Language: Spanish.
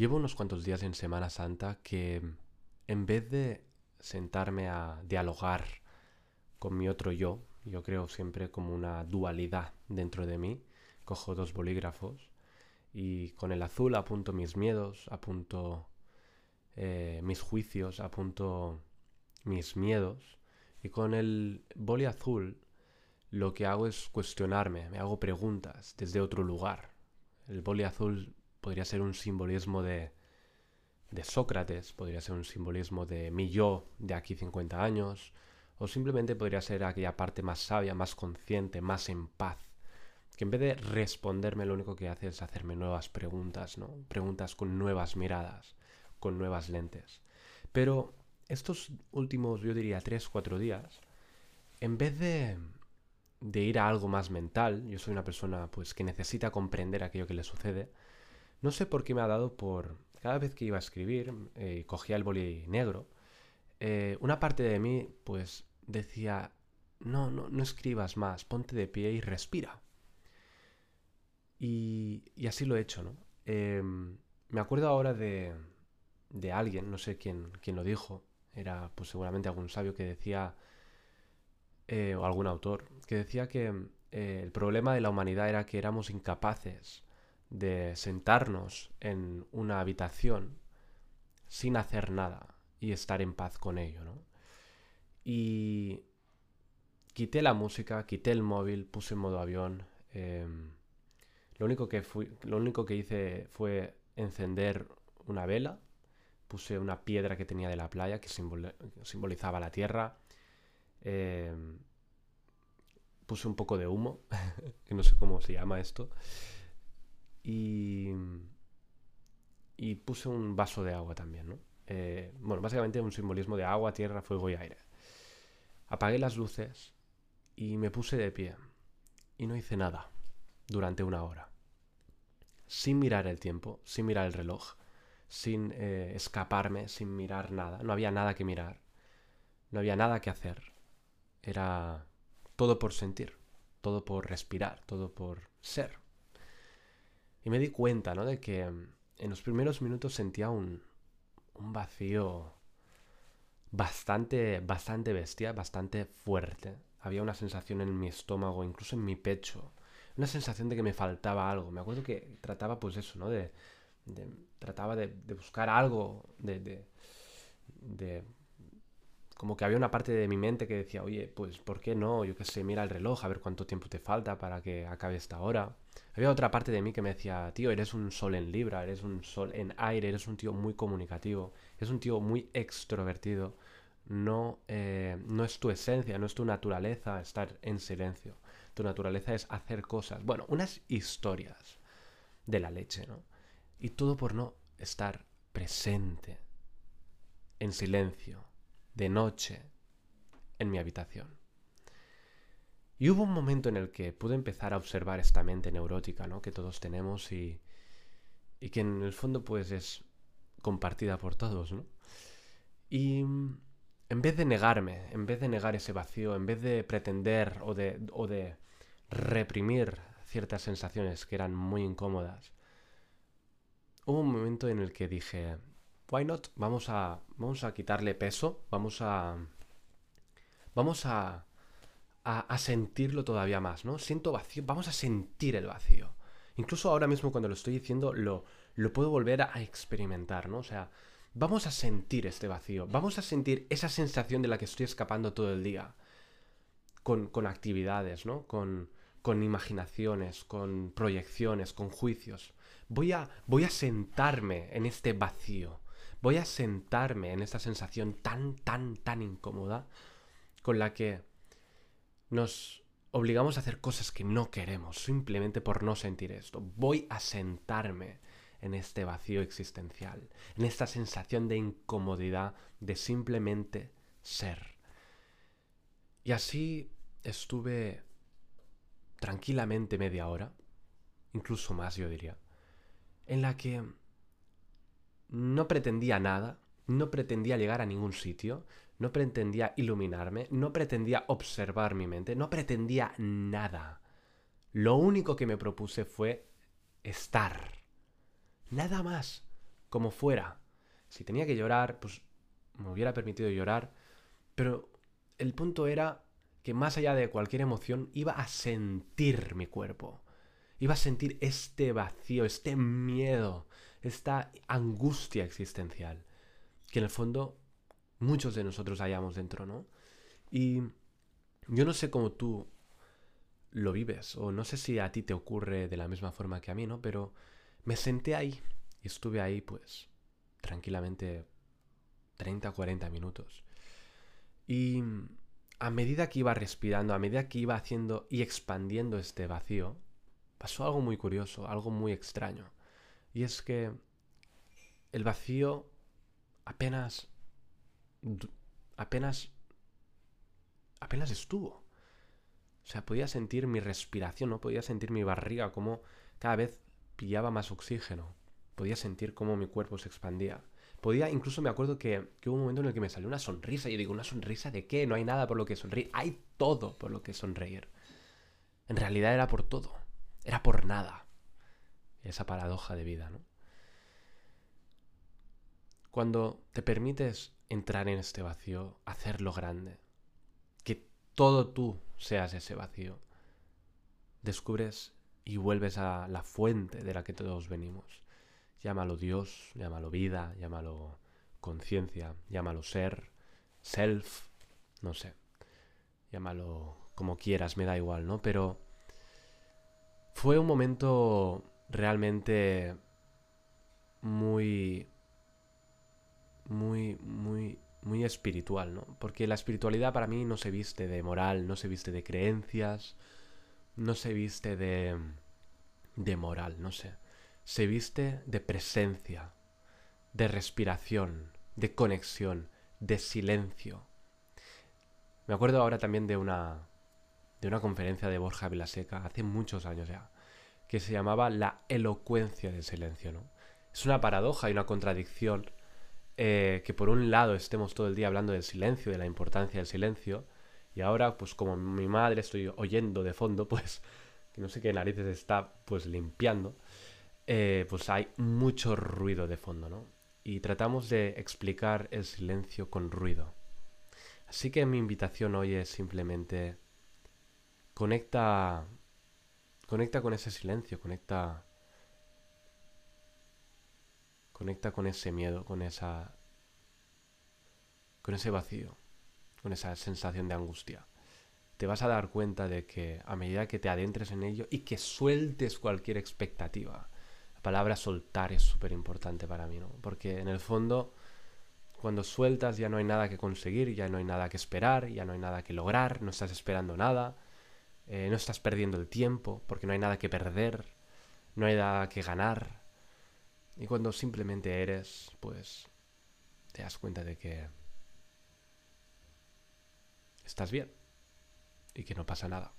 Llevo unos cuantos días en Semana Santa que en vez de sentarme a dialogar con mi otro yo, yo creo siempre como una dualidad dentro de mí, cojo dos bolígrafos y con el azul apunto mis miedos, apunto eh, mis juicios, apunto mis miedos y con el boli azul lo que hago es cuestionarme, me hago preguntas desde otro lugar. El boli azul podría ser un simbolismo de, de Sócrates, podría ser un simbolismo de mi yo de aquí 50 años, o simplemente podría ser aquella parte más sabia, más consciente, más en paz, que en vez de responderme lo único que hace es hacerme nuevas preguntas, ¿no? Preguntas con nuevas miradas, con nuevas lentes. Pero estos últimos, yo diría, 3, 4 días, en vez de, de ir a algo más mental, yo soy una persona pues que necesita comprender aquello que le sucede, no sé por qué me ha dado por... Cada vez que iba a escribir, eh, cogía el boli negro, eh, una parte de mí pues decía, no, no, no escribas más, ponte de pie y respira. Y, y así lo he hecho, ¿no? Em, me acuerdo ahora de, de alguien, no sé quién, quién, lo dijo, era pues seguramente algún sabio que decía, eh, o algún autor, que decía que eh, el problema de la humanidad era que éramos incapaces de sentarnos en una habitación sin hacer nada y estar en paz con ello, ¿no? Y quité la música, quité el móvil, puse en modo avión. Em, lo, único que fui, lo único que hice fue encender una vela, puse una piedra que tenía de la playa que simbolizaba la tierra. Em, puse un poco de humo, que no sé cómo se llama esto. Y, puse un vaso de agua también, ¿no? Eh, bueno, básicamente un simbolismo de agua, tierra, fuego y aire. Apagué las luces y me puse de pie. Y no hice nada durante una hora. Sin mirar el tiempo, sin mirar el reloj, sin eh, escaparme, sin mirar nada. No había nada que mirar. No había nada que hacer. Era todo por sentir, todo por respirar, todo por ser. Y me di cuenta, ¿no? De que mm, en los primeros minutos sentía un, un vacío bastante, bastante bestia, bastante fuerte. Había una sensación en mi estómago, incluso en mi pecho. Una sensación de que me faltaba algo. Me acuerdo que trataba pues eso, ¿no? De, trataba de, buscar algo, de, de como que había una parte de mi mente que decía, oye, pues ¿por qué no? Yo qué sé, mira el reloj, a ver cuánto tiempo te falta para que acabe esta hora. Había otra parte de mí que me decía, tío, eres un sol en Libra, eres un sol en aire, eres un tío muy comunicativo, es un tío muy extrovertido. No, eh, no es tu esencia, no es tu naturaleza estar en silencio. Tu naturaleza es hacer cosas. Bueno, unas historias de la leche, ¿no? Y todo por no estar presente, en silencio, de noche en mi habitación. Y hubo un momento en el que pude empezar a observar esta mente neurótica, ¿no? Que todos tenemos y, y que en el fondo pues es compartida por todos, ¿no? Y en vez de negarme, en vez de negar ese vacío, en vez de pretender o de, o de reprimir ciertas sensaciones que eran muy incómodas, hubo un momento en el que dije, why not? Vamos a, vamos a quitarle peso, vamos a, vamos a, a, sentirlo todavía más, ¿no? Siento vacío, vamos a sentir el vacío. Incluso ahora mismo cuando lo estoy diciendo lo, lo puedo volver a experimentar, ¿no? O sea, vamos a sentir este vacío, vamos a sentir esa sensación de la que estoy escapando todo el día, con, con actividades, ¿no? Con, con imaginaciones, con proyecciones, con juicios. Voy a, voy a sentarme en este vacío voy a sentarme en esta sensación tan, tan, tan incómoda con la que nos obligamos a hacer cosas que no queremos simplemente por no sentir esto. Voy a sentarme en este vacío existencial, en esta sensación de incomodidad de simplemente ser. Y así estuve tranquilamente media hora, incluso más yo diría, en la que no pretendía nada, no pretendía llegar a ningún sitio, no pretendía iluminarme, no pretendía observar mi mente, no pretendía nada. Lo único que me propuse fue estar. Nada más. como fuera. Si tenía que llorar, pues me hubiera permitido llorar, pero el punto era que más allá de cualquier emoción, iba a sentir mi cuerpo. Iba a sentir este vacío, este miedo, esta angustia existencial, que en el fondo muchos de nosotros hallamos dentro, ¿no? Y yo no sé cómo tú lo vives, o no sé si a ti te ocurre de la misma forma que a mí, ¿no? Pero me senté ahí y estuve ahí, pues, tranquilamente 30 o 40 minutos. Y a medida que iba respirando, a medida que iba haciendo y expandiendo este vacío, pasó algo muy curioso, algo muy extraño. Y es que el vacío apenas apenas apenas estuvo. O sea, podía sentir mi respiración, ¿no? Podía sentir mi barriga como cada vez pillaba más oxígeno. Podía sentir cómo mi cuerpo se expandía. Podía, incluso me acuerdo que, hubo un momento en el que me salió una sonrisa. Y yo digo, ¿una sonrisa de qué? No hay nada por lo que sonreír. Hay todo por lo que sonreír. En realidad era por todo. Era por nada. Esa paradoja de vida, ¿no? Cuando te permites entrar en este vacío, hacerlo grande, que todo tú seas ese vacío, descubres y vuelves a la fuente de la que todos venimos. Llámalo Dios, llámalo vida, llámalo conciencia, llámalo ser, self, no sé. Llámalo como quieras, me da igual, ¿no? Pero fue un momento realmente muy muy muy muy espiritual, ¿no? Porque la espiritualidad para mí no se viste de moral, no se viste de creencias, no se viste de de moral, no sé se viste de presencia, de respiración, de conexión, de silencio. Me acuerdo ahora también de una, de una conferencia de Borja Vilaseca, hace muchos años ya, que se llamaba La elocuencia del silencio. ¿no? Es una paradoja y una contradicción eh, que por un lado estemos todo el día hablando del silencio, de la importancia del silencio, y ahora, pues como mi madre estoy oyendo de fondo, pues que no sé qué narices está pues limpiando, eh, pues hay mucho ruido de fondo, ¿no? Y tratamos de explicar el silencio con ruido. Así que mi invitación hoy es simplemente conecta conecta con ese silencio, conecta conecta con ese miedo, con esa con ese vacío, con esa sensación de angustia. Te vas a dar cuenta de que a medida que te adentres en ello y que sueltes cualquier expectativa, la palabra soltar es súper importante para mí, ¿no? Porque en el fondo, cuando sueltas ya no hay nada que conseguir, ya no hay nada que esperar, ya no hay nada que lograr, no estás esperando nada, eh, no estás perdiendo el tiempo, porque no hay nada que perder, no hay nada que ganar. Y cuando simplemente eres, pues te das cuenta de que estás bien y que no pasa nada.